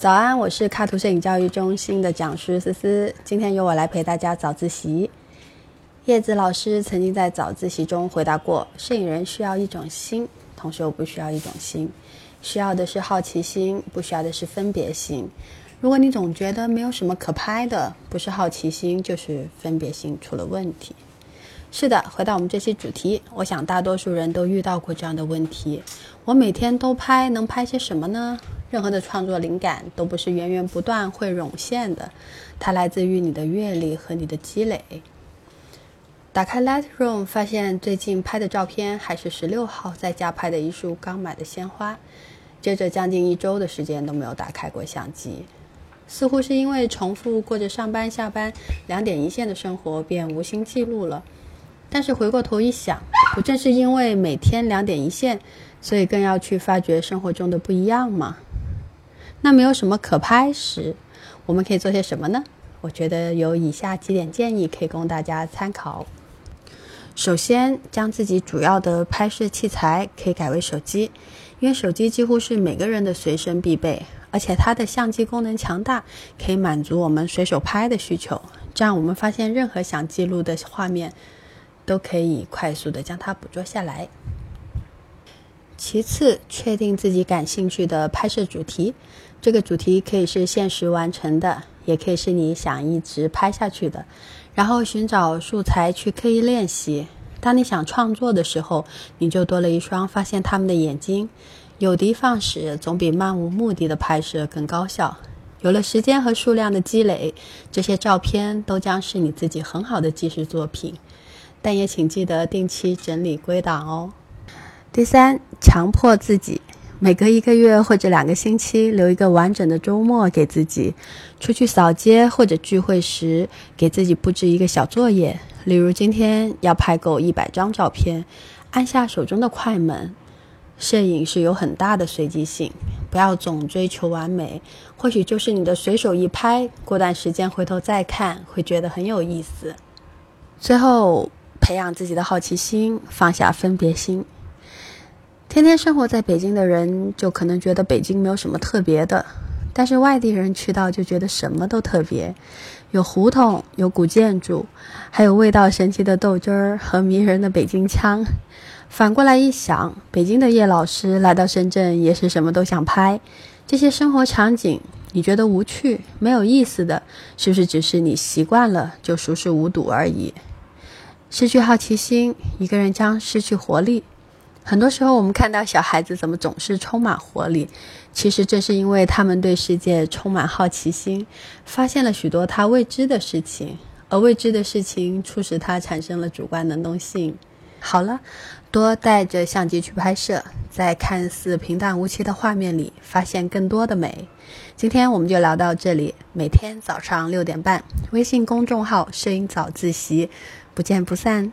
早安，我是卡图摄影教育中心的讲师思思。今天由我来陪大家早自习。叶子老师曾经在早自习中回答过：摄影人需要一种心，同时又不需要一种心。需要的是好奇心，不需要的是分别心。如果你总觉得没有什么可拍的，不是好奇心，就是分别心出了问题。是的，回到我们这期主题，我想大多数人都遇到过这样的问题：我每天都拍，能拍些什么呢？任何的创作灵感都不是源源不断会涌现的，它来自于你的阅历和你的积累。打开 Lightroom，发现最近拍的照片还是十六号在家拍的一束刚买的鲜花，接着将近一周的时间都没有打开过相机，似乎是因为重复过着上班下班两点一线的生活，便无心记录了。但是回过头一想，不正是因为每天两点一线，所以更要去发掘生活中的不一样吗？那没有什么可拍时，我们可以做些什么呢？我觉得有以下几点建议可以供大家参考。首先，将自己主要的拍摄器材可以改为手机，因为手机几乎是每个人的随身必备，而且它的相机功能强大，可以满足我们随手拍的需求。这样，我们发现任何想记录的画面，都可以快速的将它捕捉下来。其次，确定自己感兴趣的拍摄主题。这个主题可以是现实完成的，也可以是你想一直拍下去的。然后寻找素材去刻意练习。当你想创作的时候，你就多了一双发现他们的眼睛。有的放矢总比漫无目的的拍摄更高效。有了时间和数量的积累，这些照片都将是你自己很好的纪实作品。但也请记得定期整理归档哦。第三，强迫自己每隔一个月或者两个星期留一个完整的周末给自己，出去扫街或者聚会时给自己布置一个小作业，例如今天要拍够一百张照片，按下手中的快门。摄影是有很大的随机性，不要总追求完美，或许就是你的随手一拍，过段时间回头再看会觉得很有意思。最后，培养自己的好奇心，放下分别心。天天生活在北京的人，就可能觉得北京没有什么特别的，但是外地人去到就觉得什么都特别，有胡同，有古建筑，还有味道神奇的豆汁儿和迷人的北京腔。反过来一想，北京的叶老师来到深圳也是什么都想拍，这些生活场景你觉得无趣、没有意思的，是不是只是你习惯了就熟视无睹而已？失去好奇心，一个人将失去活力。很多时候，我们看到小孩子怎么总是充满活力，其实正是因为他们对世界充满好奇心，发现了许多他未知的事情，而未知的事情促使他产生了主观能动性。好了，多带着相机去拍摄，在看似平淡无奇的画面里发现更多的美。今天我们就聊到这里，每天早上六点半，微信公众号“摄影早自习”，不见不散。